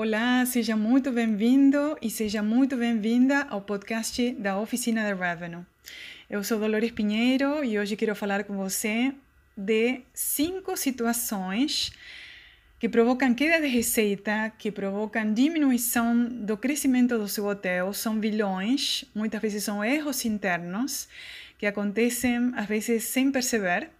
Olá, seja muito bem-vindo e seja muito bem-vinda ao podcast da Oficina de Revenue. Eu sou Dolores Pinheiro e hoje quero falar com você de cinco situações que provocam queda de receita, que provocam diminuição do crescimento do seu hotel, são vilões, muitas vezes são erros internos que acontecem às vezes sem perceber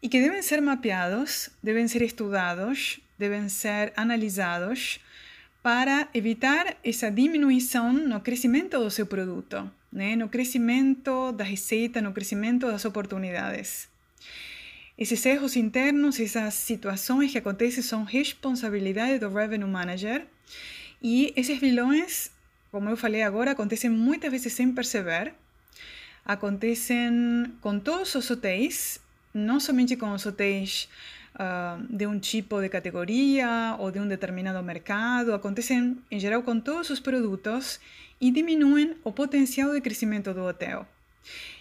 e que devem ser mapeados, devem ser estudados, devem ser analisados para evitar essa diminuição no crescimento do seu produto, né? no crescimento da receita, no crescimento das oportunidades. Esses erros internos, essas situações que acontecem são responsabilidade do Revenue Manager e esses vilões, como eu falei agora, acontecem muitas vezes sem perceber, acontecem com todos os hotéis, não somente com os hotéis uh, de um tipo de categoria ou de um determinado mercado, acontecem em geral com todos os produtos e diminuem o potencial de crescimento do hotel.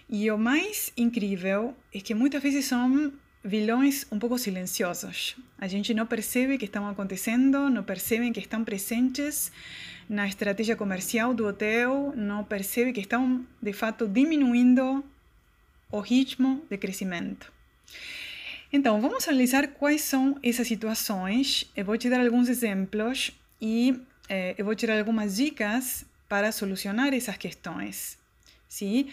E o mais incrível é que muitas vezes são vilões um pouco silenciosos. A gente não percebe que estão acontecendo, não percebem que estão presentes na estratégia comercial do hotel, não percebe que estão de fato diminuindo o ritmo de crescimento. Então, vamos analisar quais são essas situações. Eu vou te dar alguns exemplos e eh, eu vou te dar algumas dicas para solucionar essas questões. Sim?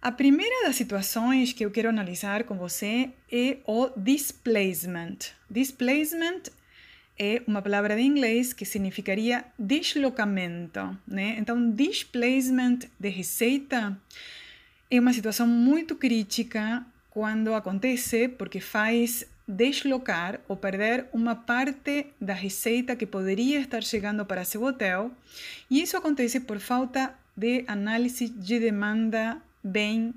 A primeira das situações que eu quero analisar com você é o displacement. Displacement é uma palavra de inglês que significaria deslocamento, né? Então, displacement de receita é uma situação muito crítica quando acontece porque faz deslocar ou perder uma parte da receita que poderia estar chegando para seu hotel, e isso acontece por falta de análise de demanda bem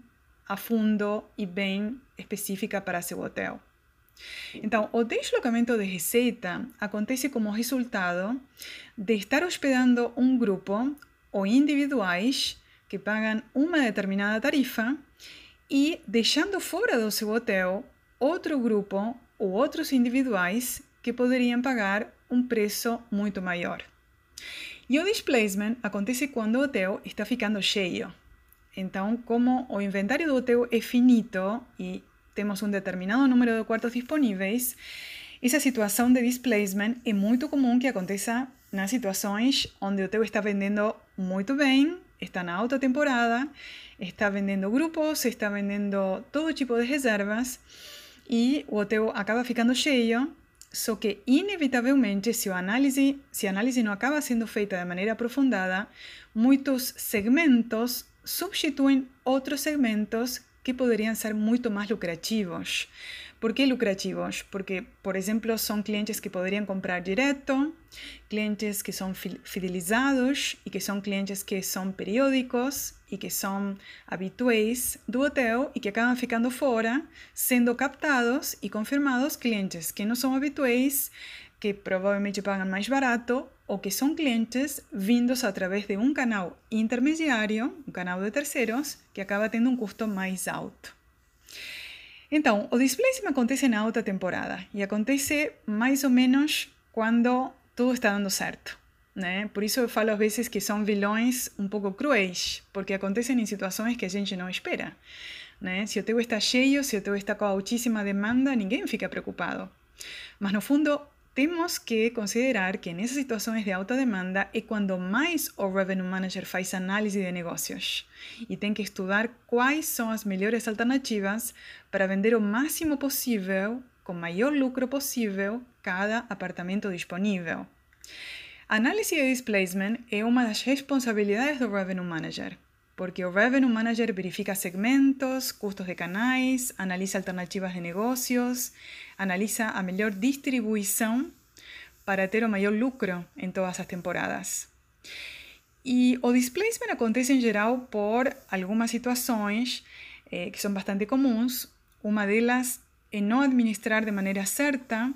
a fundo e bem específica para seu hotel. Então, o deslocamento de receita acontece como resultado de estar hospedando um grupo ou individuais que pagam uma determinada tarifa e deixando fora do seu hotel outro grupo ou outros individuais que poderiam pagar um preço muito maior. E o displacement acontece quando o hotel está ficando cheio. Então, como o inventário do hotel é finito e temos um determinado número de quartos disponíveis, essa situação de displacement é muito comum que aconteça nas situações onde o hotel está vendendo muito bem, está na alta temporada, está vendendo grupos, está vendendo todo tipo de reservas e o acaba ficando cheio, só que inevitavelmente, se a análise, se a análise não acaba sendo feita de maneira aprofundada, muitos segmentos substituem outros segmentos que poderiam ser muito mais lucrativos. ¿Por qué lucrativos? Porque, por ejemplo, son clientes que podrían comprar directo, clientes que son fidelizados y que son clientes que son periódicos y que son habitués do hotel y que acaban ficando fora, sendo captados y confirmados clientes que no son habitués, que provavelmente pagam mais barato ou que são clientes vindos através de um canal intermediário, um canal de terceiros, que acaba tendo um custo mais alto. Então, o displacement acontece na alta temporada e acontece mais ou menos quando tudo está dando certo. Né? Por isso eu falo às vezes que são vilões um pouco cruéis, porque acontecem em situações que a gente não espera. Né? Se o teu está cheio, se o teu está com altíssima demanda, ninguém fica preocupado. Mas no fundo, temos que considerar que nessas situações de alta demanda é quando mais o Revenue Manager faz análise de negócios e tem que estudar quais são as melhores alternativas para vender o máximo possível, com maior lucro possível, cada apartamento disponível. Análise de displacement é uma das responsabilidades do Revenue Manager porque o Revenue Manager verifica segmentos, custos de canais, analisa alternativas de negocios, analiza a melhor distribuição para ter o maior lucro em todas as temporadas. E o displacement acontece em geral por algumas situações eh, que são bastante comuns. Uma delas é não administrar de maneira certa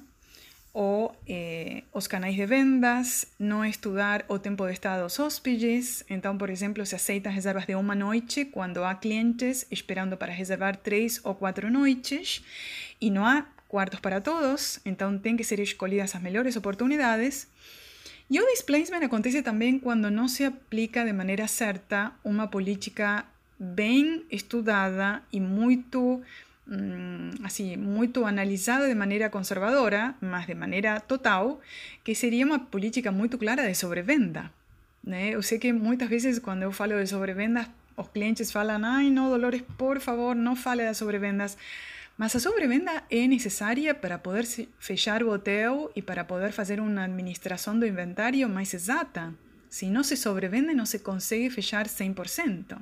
o eh, os canais de vendas, não estudar o tempo de estado dos hóspedes. Então, por exemplo, se aceitam reservas de uma noite quando há clientes esperando para reservar três ou quatro noites e não há quartos para todos, então tem que ser escolhidas as melhores oportunidades. E o displacement acontece também quando não se aplica de maneira certa uma política bem estudada e muito assim, muito analisada de maneira conservadora, mas de maneira total, que seria uma política muito clara de sobrevenda. Né? Eu sei que muitas vezes quando eu falo de sobrevendas, os clientes falam, ai não, Dolores, por favor, não fale das sobrevendas. Mas a sobrevenda é necessária para poder fechar o hotel e para poder fazer uma administração do inventário mais exata. Se não se sobrevende, não se consegue fechar 100%.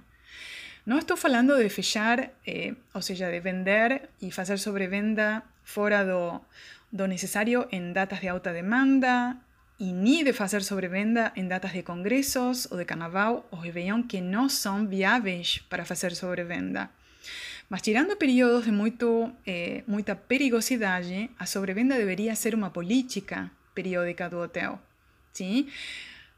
Não estou falando de fechar, eh, ou seja, de vender e fazer sobrevenda fora do, necessário em datas de alta demanda e nem de fazer sobrevenda em datas de congressos ou de carnaval ou Réveillon que não são viáveis para fazer sobrevenda. Mas tirando períodos de muito, eh, muita perigosidade, a sobrevenda deveria ser uma política periódica do hotel. ¿sí?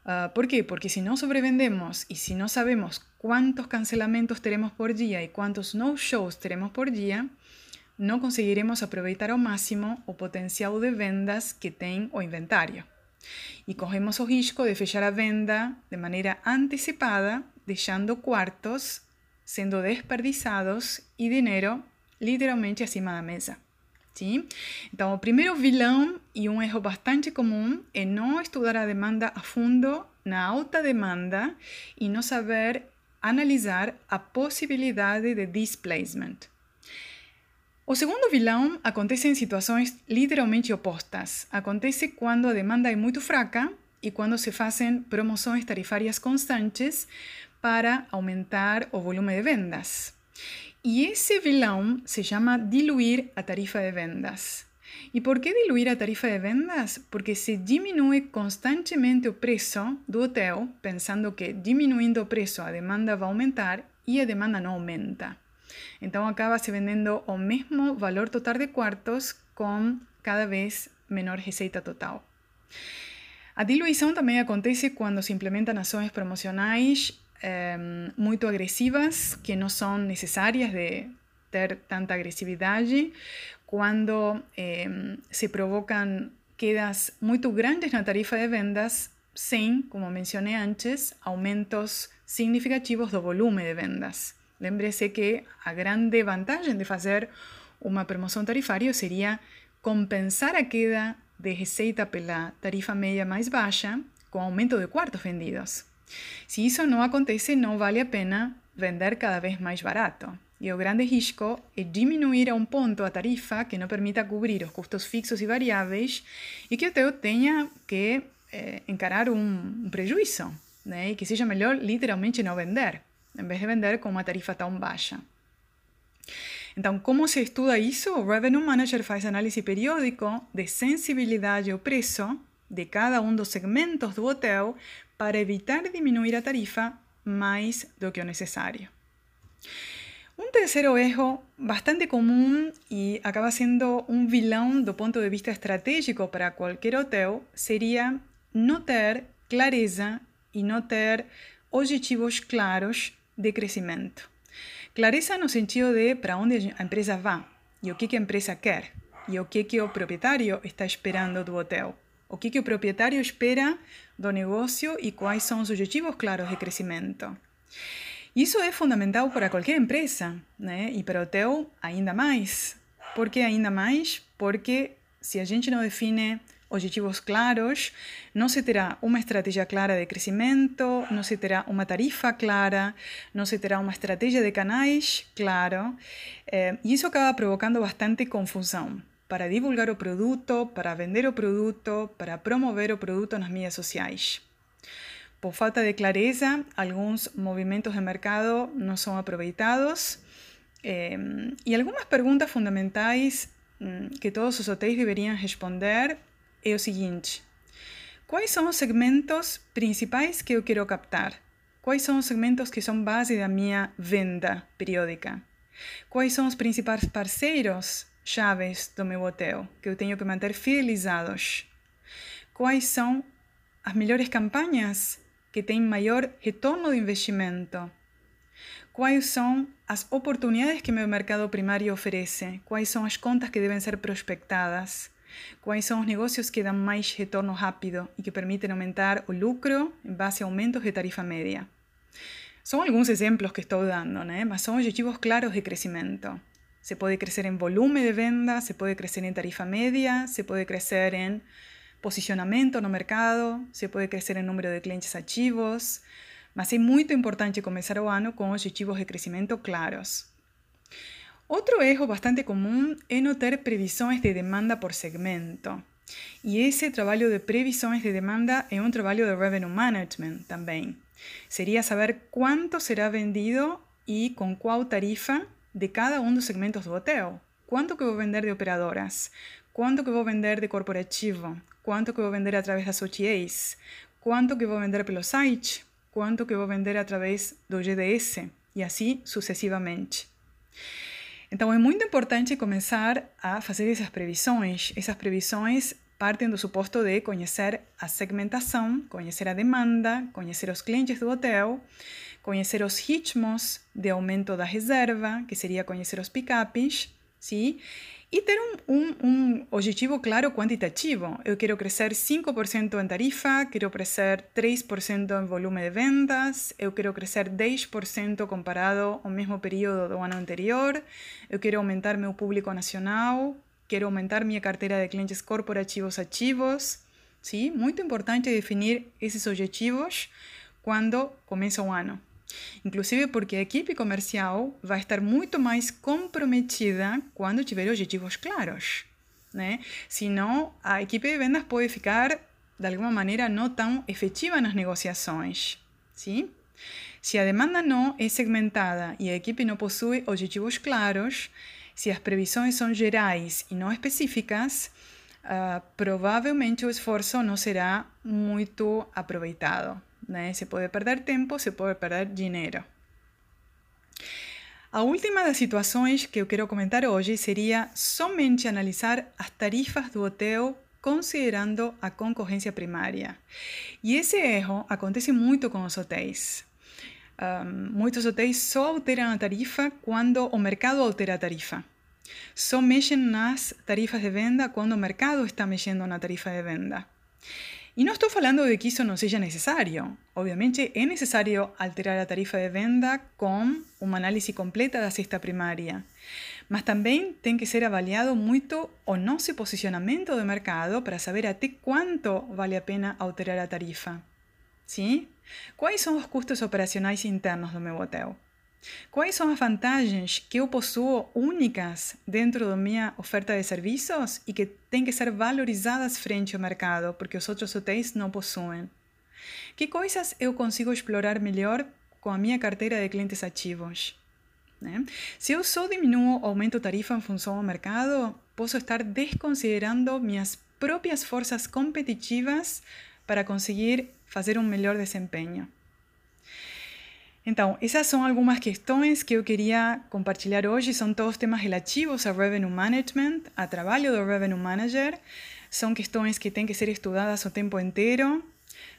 Uh, ¿Por quê? Porque se não sobrevendemos e se não sabemos quantos cancelamentos teremos por dia e quantos no-shows teremos por dia, não conseguiremos aproveitar ao máximo o potencial de vendas que tem o inventário. E corremos o risco de fechar a venda de maneira antecipada, deixando quartos sendo desperdiçados e dinheiro literalmente acima da mesa. Sim? Então, o primeiro vilão e um erro bastante comum é não estudar a demanda a fundo na alta demanda e não saber analisar a possibilidade de displacement. O segundo vilão acontece em situações literalmente opostas. Acontece quando a demanda é muito fraca e quando se fazem promoções tarifárias constantes para aumentar o volume de vendas. E esse vilão se chama diluir a tarifa de vendas. E por que diluir a tarifa de vendas? Porque se diminui constantemente o preço do hotel, pensando que diminuindo o preço a demanda vai aumentar e a demanda não aumenta. Então acaba se vendendo o mesmo valor total de quartos com cada vez menor receita total. A diluição também acontece quando se implementam ações promocionais muito agresivas, que não são necessárias de ter tanta agressividade, quando se provocam quedas muito grandes na tarifa de vendas, sem, como mencionei antes, aumentos significativos do volume de vendas. Lembre-se que a grande vantagem de fazer uma promoção tarifária seria compensar a queda de receita pela tarifa média mais baixa com aumento de quartos vendidos. Se isso não acontece, não vale a pena vender cada vez mais barato. E o grande risco é diminuir a um ponto a tarifa que não permita cobrir os custos fixos e variáveis e que o teu tenha que eh, encarar um, um prejuízo, né? e que seja melhor literalmente não vender, em vez de vender com uma tarifa tão baixa. Então, como se estuda isso? O Revenue Manager faz análise periódico de sensibilidade ao preço de cada um dos segmentos do hotel para evitar diminuir a tarifa mais do que o necessário. Um terceiro erro bastante comum e acaba sendo um vilão do ponto de vista estratégico para qualquer hotel seria não ter clareza e não ter objetivos claros de crescimento. Clareza no sentido de para onde a empresa vai e o que a empresa quer e o que o proprietário está esperando do hotel. O que, que o proprietário espera do negócio e quais são os objetivos claros de crescimento. Isso é fundamental para qualquer empresa, né? E para o hotel ainda mais. Por que ainda mais? Porque se a gente não define objetivos claros, não se terá uma estratégia clara de crescimento, não se terá uma tarifa clara, não se terá uma estratégia de canais claro, eh, e isso acaba provocando bastante confusão para divulgar o produto, para vender o produto, para promover o produto nas mídias sociais. Por falta de clareza, alguns movimentos de mercado não são aproveitados eh, e algumas perguntas fundamentais mm, que todos os hotéis deveriam responder é o seguinte: quais são os segmentos principais que eu quero captar? Quais são os segmentos que são base da minha venda periódica? Quais são os principais parceiros chaves do meu hotel que eu tenho que manter fidelizados? Quais são as melhores campanhas que têm maior retorno de investimento? Quais são as oportunidades que meu mercado primário oferece? Quais são as contas que devem ser prospectadas? Quais são os negócios que dão mais retorno rápido e que permitem aumentar o lucro em base a aumentos de tarifa média? São alguns exemplos que estou dando, né? mas são objetivos claros de crescimento. Se pode crescer em volume de venda, se pode crescer em tarifa média, se pode crescer em posicionamento no mercado, se pode crescer em número de clientes ativos, mas é muito importante começar o ano com objetivos de crescimento claros. Outro erro bastante comum é não ter previsões de demanda por segmento. E esse trabalho de previsões de demanda é um trabalho de revenue management também. Seria saber quanto será vendido e com qual tarifa de cada um dos segmentos do hotel. Quanto que vou vender de operadoras? Quanto que vou vender de corporativo? Quanto que vou vender através das OTAs? Quanto que vou vender pelo site? Quanto que vou vender através do GDS? E assim sucessivamente. Então é muito importante começar a fazer essas previsões. Essas previsões partem do suposto de conhecer a segmentação, conhecer a demanda, conhecer os clientes do hotel, conhecer os ritmos de aumento da reserva, que seria conhecer os pickups, sim? E ter um, um, um, objetivo claro quantitativo. Eu quero crescer 5% em tarifa, quero crescer 3% em volume de vendas, eu quero crescer 10% comparado ao mesmo período do ano anterior, eu quero aumentar meu público nacional, quero aumentar minha carteira de clientes corporativos ativos. Sim? Muito importante definir esses objetivos quando começa o ano. Inclusive porque a equipe comercial vai estar muito mais comprometida quando tiver objetivos claros. Né? Senão, a equipe de vendas pode ficar, de alguma maneira, não tão efetiva nas negociações. Sim? Se a demanda não é segmentada e a equipe não possui objetivos claros, se as previsões são gerais e não específicas, uh, provavelmente o esforço não será muito aproveitado. Né? Se pode perder tempo, se pode perder dinheiro. A última das situações que eu quero comentar hoje seria somente analisar as tarifas do hotel considerando a concorrência primária. E esse erro acontece muito com os hotéis. Um, muitos hotéis só alteram a tarifa quando o mercado altera a tarifa. Só mexem nas tarifas de venda quando o mercado está mexendo na tarifa de venda. Y no estoy hablando de que eso no sea necesario. Obviamente es necesario alterar la tarifa de venta con un análisis completo de la cesta primaria. Mas también tiene que ser avaliado mucho o no ese posicionamiento de mercado para saber a ti cuánto vale la pena alterar la tarifa. ¿Sí? ¿Cuáles son los costos operacionales internos de mi hotel? Quais são as vantagens que eu possuo únicas dentro da minha oferta de serviços e que têm que ser valorizadas frente ao mercado, porque os outros hotéis não possuem? Que coisas eu consigo explorar melhor com a minha carteira de clientes ativos? Né? Se eu só diminuo ou aumento tarifa em função ao mercado, posso estar desconsiderando minhas próprias forças competitivas para conseguir fazer um melhor desempenho. Então, essas são algumas questões que eu queria compartilhar hoje. São todos temas relativos a Revenue Management, a trabalho do Revenue Manager. São questões que têm que ser estudadas o tempo inteiro.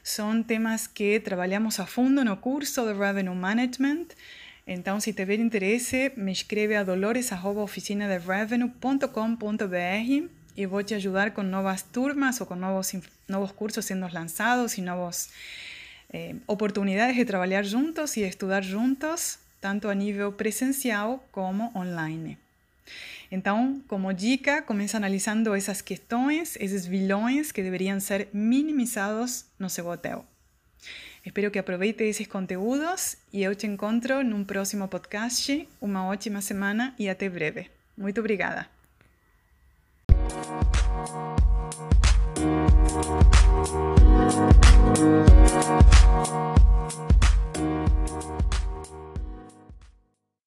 São temas que trabalhamos a fundo no curso de Revenue Management. Então, se tiver interesse, me escreve a dolores.oficinaderevenue.com.br e vou te ajudar com novas turmas ou com novos, novos cursos sendo lançados e novos eh, oportunidades de trabalhar juntos e estudar juntos, tanto a nível presencial como online. Então, como dica, começa analisando essas questões, esses vilões que deveriam ser minimizados no seu hotel. Espero que aproveite esses conteúdos e eu te encontro num próximo podcast. Uma ótima semana e até breve. Muito obrigada.